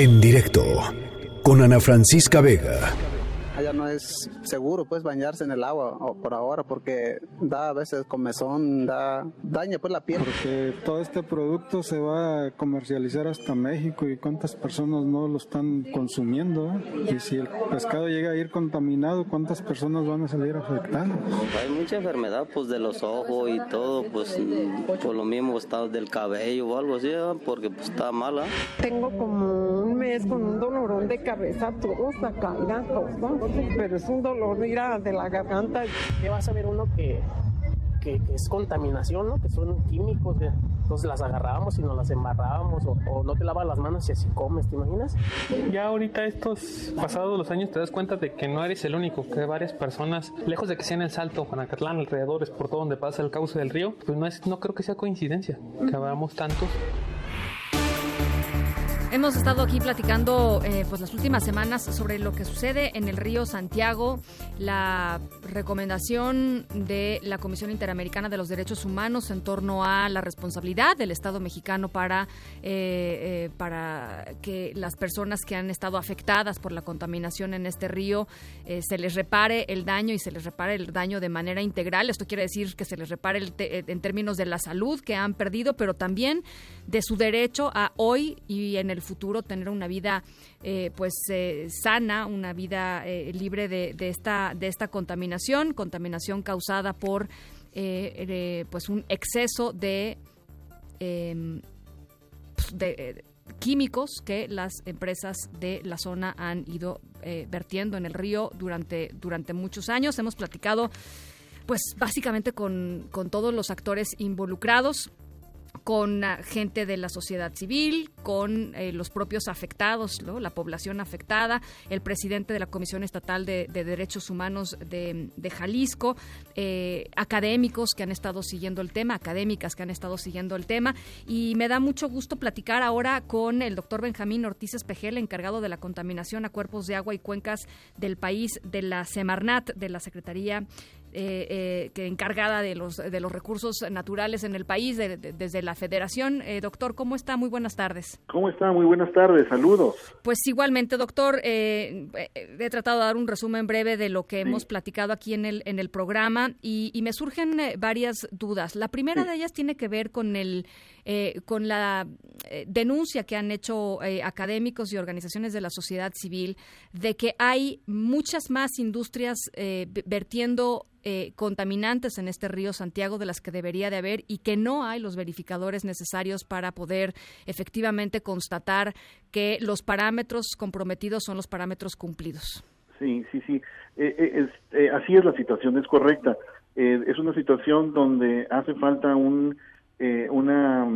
En directo con Ana Francisca Vega allá no es seguro pues bañarse en el agua por ahora porque da a veces comezón, da daña pues la piel. Porque todo este producto se va a comercializar hasta México y cuántas personas no lo están consumiendo. ¿eh? Y si el pescado llega a ir contaminado, ¿cuántas personas van a salir afectadas? Hay mucha enfermedad pues de los ojos y todo, pues por lo mismo está del cabello o algo así, ¿eh? porque pues está mala. Tengo como mes con un dolorón de cabeza, todo acá, todo pero es un dolor mira, de la garganta. ¿Qué va a saber uno que, que, es contaminación, ¿no? que son químicos? Entonces las agarrábamos y nos las embarrábamos o, no te lavas las manos y así comes, ¿te imaginas? Ya ahorita estos pasados los años te das cuenta de que no eres el único, que varias personas, lejos de que sea en el Salto, Juanacatlán, alrededores, por todo donde pasa el cauce del río, pues no, es, no creo que sea coincidencia que habamos tantos. Hemos estado aquí platicando eh, pues las últimas semanas sobre lo que sucede en el río Santiago, la recomendación de la Comisión Interamericana de los Derechos Humanos en torno a la responsabilidad del Estado mexicano para, eh, eh, para que las personas que han estado afectadas por la contaminación en este río se les repare el daño y se les repare el daño de manera integral. Esto quiere decir que se les repare en términos de la salud que han perdido, pero también de su derecho a hoy y en el futuro tener una vida eh, pues eh, sana, una vida eh, libre de, esta de esta contaminación, contaminación causada por pues un exceso de, em, pues, de químicos que las empresas de la zona han ido vertiendo en el río durante, durante muchos años. Hemos platicado pues básicamente con, con todos los actores involucrados con gente de la sociedad civil, con eh, los propios afectados, la población afectada, el presidente de la Comisión Estatal de, Derechos Humanos de, Jalisco, eh, académicos que han estado siguiendo el tema, académicas que han estado siguiendo el tema. Y me da mucho gusto platicar ahora con el doctor Benjamín Ortiz Espejel, encargado de la contaminación a cuerpos de agua y cuencas del país de la Semarnat, de la Secretaría eh, eh, que encargada de los, de los recursos naturales en el país desde la federación. Eh, doctor, ¿cómo está? Muy buenas tardes. ¿Cómo está? Muy buenas tardes, saludos. Pues igualmente, doctor, he tratado de dar un resumen breve de lo que hemos platicado aquí en el, en el programa y, me surgen varias dudas. La primera de ellas tiene que ver con el con la denuncia que han hecho académicos y organizaciones de la sociedad civil de que hay muchas más industrias vertiendo eh, contaminantes en este río Santiago de las que debería de haber y que no hay los verificadores necesarios para poder efectivamente constatar que los parámetros comprometidos son los parámetros cumplidos. Sí, sí, sí. Eh, eh, así es la situación, es correcta. es una situación donde hace falta un, una,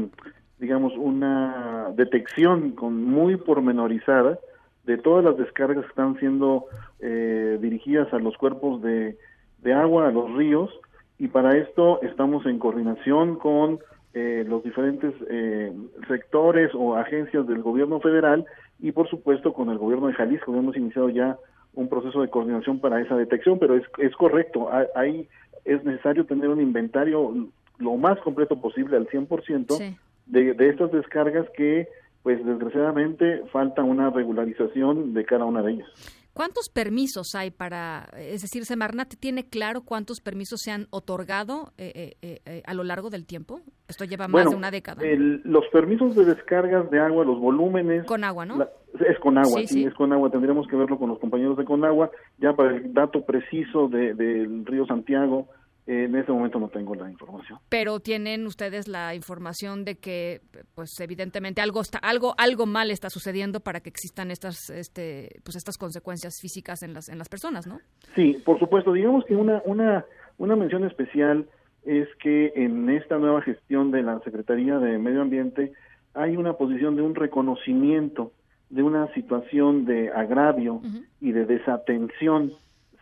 digamos, una detección con muy pormenorizada de todas las descargas que están siendo dirigidas a los cuerpos de de agua a los ríos y para esto estamos en coordinación con eh, los diferentes eh, sectores o agencias del gobierno federal y por supuesto con el gobierno de Jalisco. Hemos iniciado ya un proceso de coordinación para esa detección, pero es, es correcto, hay, es necesario tener un inventario lo más completo posible al 100% de, de estas descargas que pues desgraciadamente falta una regularización de cada una de ellas. ¿Cuántos permisos hay para, es decir, Semarnat tiene claro cuántos permisos se han otorgado eh, eh, eh, a lo largo del tiempo? Esto lleva más de una década. los permisos de descargas de agua, los volúmenes. Con agua, ¿no? es con agua, sí, es con agua. Tendríamos que verlo con los compañeros de Conagua, ya para el dato preciso del río Santiago en ese momento no tengo la información. Pero tienen ustedes la información de que, pues, evidentemente algo está, algo, algo mal está sucediendo para que existan estas, este, pues, estas consecuencias físicas en las, en las personas, ¿no? Sí, por supuesto. Digamos que una, una, una mención especial es que en esta nueva gestión de la Secretaría de Medio Ambiente hay una posición de un reconocimiento de una situación de agravio y de desatención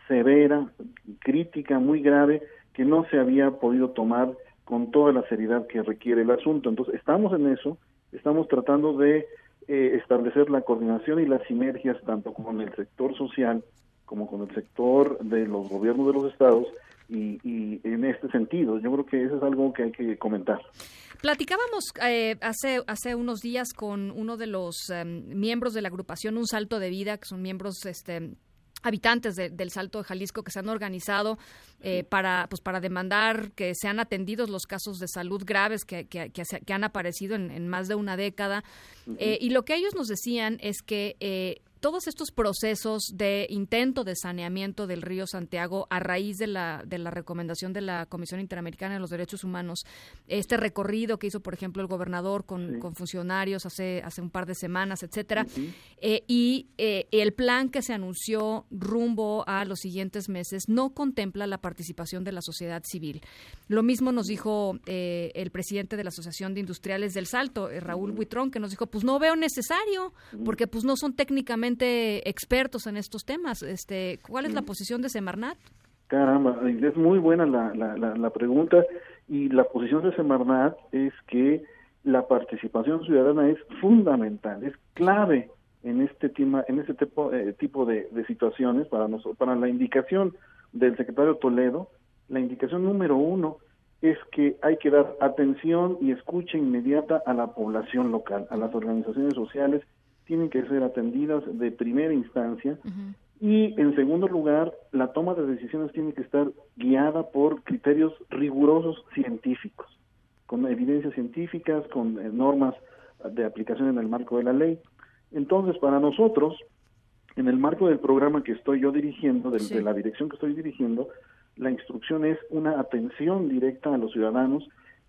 severa, crítica, muy grave que no se había podido tomar con toda la seriedad que requiere el asunto. Entonces, estamos en eso, estamos tratando de eh, establecer la coordinación y las sinergias tanto con el sector social como con el sector de los gobiernos de los estados y, y en este sentido. Yo creo que eso es algo que hay que comentar. Platicábamos eh, hace, hace unos días con uno de los em, miembros de la agrupación Un Salto de Vida, que son miembros este, habitantes del Salto de Jalisco que se han organizado eh, para pues para demandar que sean atendidos los casos de salud graves que, que, que, han aparecido en, más de una década. Eh, y lo que ellos nos decían es que eh, todos estos procesos de intento de saneamiento del río Santiago a raíz de la, de la recomendación de la Comisión Interamericana de los Derechos Humanos, este recorrido que hizo, por ejemplo, el gobernador con, funcionarios hace, hace un par de semanas, etcétera, eh, y eh, el plan que se anunció rumbo a los siguientes meses no contempla la participación de la sociedad civil. Lo mismo nos dijo eh, el presidente de la Asociación de Industriales del Salto, Raúl Buitrón, que nos dijo, pues no veo necesario, porque pues no son técnicamente expertos en estos temas. Este, ¿Cuál es la posición de Semarnat? Caramba, es muy buena la, la, la, pregunta y la posición de Semarnat es que la participación ciudadana es fundamental, es clave en este tema, en este tipo, eh, tipo de, situaciones para nosotros, para la indicación del secretario Toledo, la indicación número uno es que hay que dar atención y escucha inmediata a la población local, a las organizaciones sociales tienen que ser atendidas de primera instancia. Y en segundo lugar la toma de decisiones tiene que estar guiada por criterios rigurosos científicos con evidencias científicas con eh, normas de aplicación en el marco de la ley. Entonces para nosotros en el marco del programa que estoy yo dirigiendo de la dirección que estoy dirigiendo la instrucción es una atención directa a los ciudadanos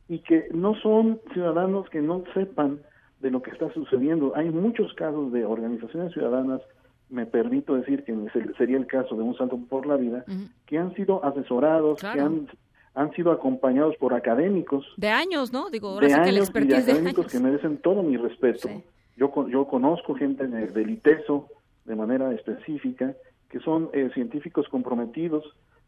y que no son ciudadanos que no sepan de lo que está sucediendo. Hay muchos casos de organizaciones ciudadanas, me permito decir que sería el caso de un Salto por la Vida, que han sido asesorados, que han, han sido acompañados por académicos. De años, ¿no? Digo, ahora de años que y de académicos que merecen todo mi respeto. Yo, yo conozco gente del ITESO de manera específica, que son eh, científicos comprometidos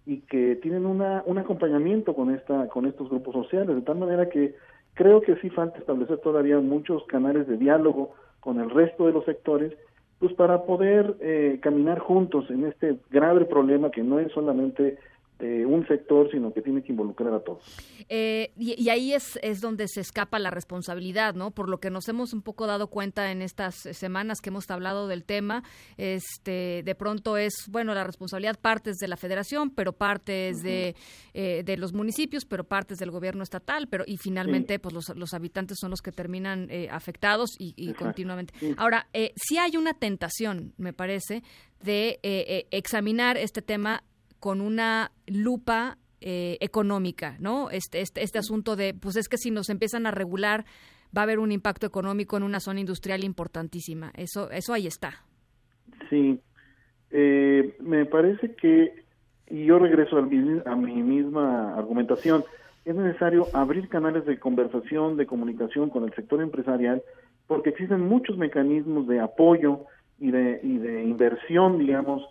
y que tienen una, un acompañamiento con esta con estos grupos sociales de tal manera que Creo que sí falta establecer todavía muchos canales de diálogo con el resto de los sectores, pues para poder eh, caminar juntos en este grave problema que no es solamente un sector, sino que tiene que involucrar a todos. Eh, y, ahí es, es donde se escapa la responsabilidad, ¿no? Por lo que nos hemos un poco dado cuenta en estas semanas que hemos hablado del tema, este, de pronto es, bueno, la responsabilidad partes de la federación, pero partes de, eh, de los municipios, pero partes del gobierno estatal, pero y finalmente, pues los, los, habitantes son los que terminan eh, afectados y, continuamente. Ahora, sí hay una tentación, me parece, de examinar este tema con una lupa eh, económica, ¿no? Este, este, este asunto de, pues es que si nos empiezan a regular, va a haber un impacto económico en una zona industrial importantísima. Eso, eso ahí está. Sí, eh, me parece que, y yo regreso a mi misma argumentación, es necesario abrir canales de conversación, de comunicación con el sector empresarial, porque existen muchos mecanismos de apoyo y de, y de inversión, digamos,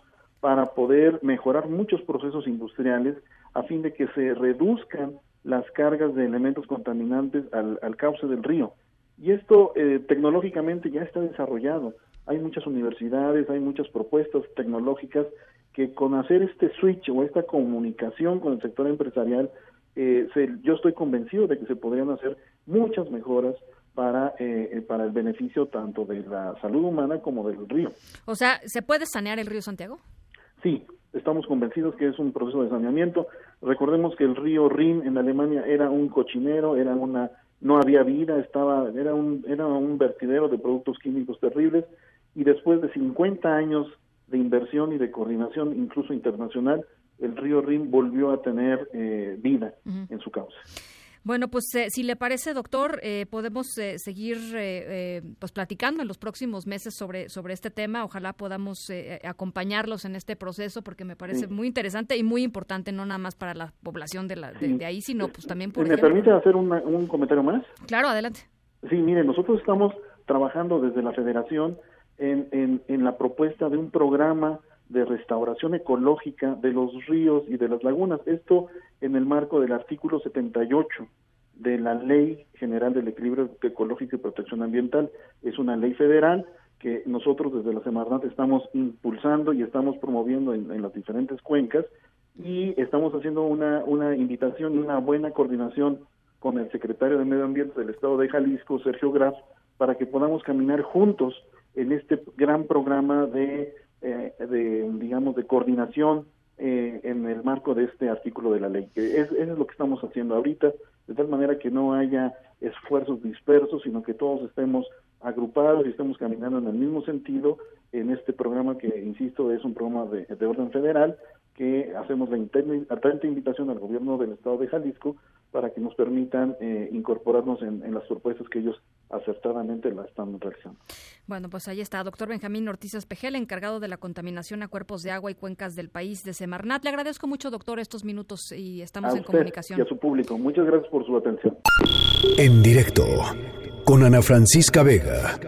para poder mejorar muchos procesos industriales a fin de que se reduzcan las cargas de elementos contaminantes al, cauce del río. Y esto eh, tecnológicamente ya está desarrollado. Hay muchas universidades, hay muchas propuestas tecnológicas que con hacer este switch o esta comunicación con el sector empresarial, eh, yo estoy convencido de que se podrían hacer muchas mejoras para, eh, para el beneficio tanto de la salud humana como del río. O sea, ¿se puede sanear el río Santiago? Sí, estamos convencidos que es un proceso de saneamiento. Recordemos que el río Rin en Alemania era un cochinero, era una no había vida, estaba era un era un vertidero de productos químicos terribles y después de 50 años de inversión y de coordinación incluso internacional, el río Rin volvió a tener eh, vida en su cauce. Bueno, pues eh, si le parece, doctor, eh, podemos eh, seguir pues platicando en los próximos meses sobre, sobre este tema. Ojalá podamos acompañarlos en este proceso porque me parece muy interesante y muy importante, no nada más para la población de, la, de, ahí, sino pues también por... ¿Me permite hacer un comentario más? Claro, adelante. Sí, mire, nosotros estamos trabajando desde la federación en, en, en la propuesta de un programa de restauración ecológica de los ríos y de las lagunas. Esto en el marco del artículo 78 de la Ley General del Equilibrio Ecológico y Protección Ambiental. Es una ley federal que nosotros desde la Semarnat estamos impulsando y estamos promoviendo en, las diferentes cuencas y estamos haciendo una, una invitación y una buena coordinación con el secretario de Medio Ambiente del Estado de Jalisco, Sergio Graf, para que podamos caminar juntos en este gran programa de, eh, de digamos, de coordinación eh, en el marco de este artículo de la ley. Es, es lo que estamos haciendo ahorita, de tal manera que no haya esfuerzos dispersos, sino que todos estemos agrupados y estemos caminando en el mismo sentido en este programa que, insisto, es un programa de, de orden federal que hacemos la atenta invitación al gobierno del estado de Jalisco para que nos permitan eh, incorporarnos en, las propuestas que ellos acertadamente la están realizando. Bueno, pues ahí está, doctor Benjamín Ortiz Espejel, encargado de la contaminación a cuerpos de agua y cuencas del país de Semarnat. Le agradezco mucho, doctor, estos minutos y estamos en comunicación. Y a su público. Muchas gracias por su atención. En directo, con Ana Francisca Vega.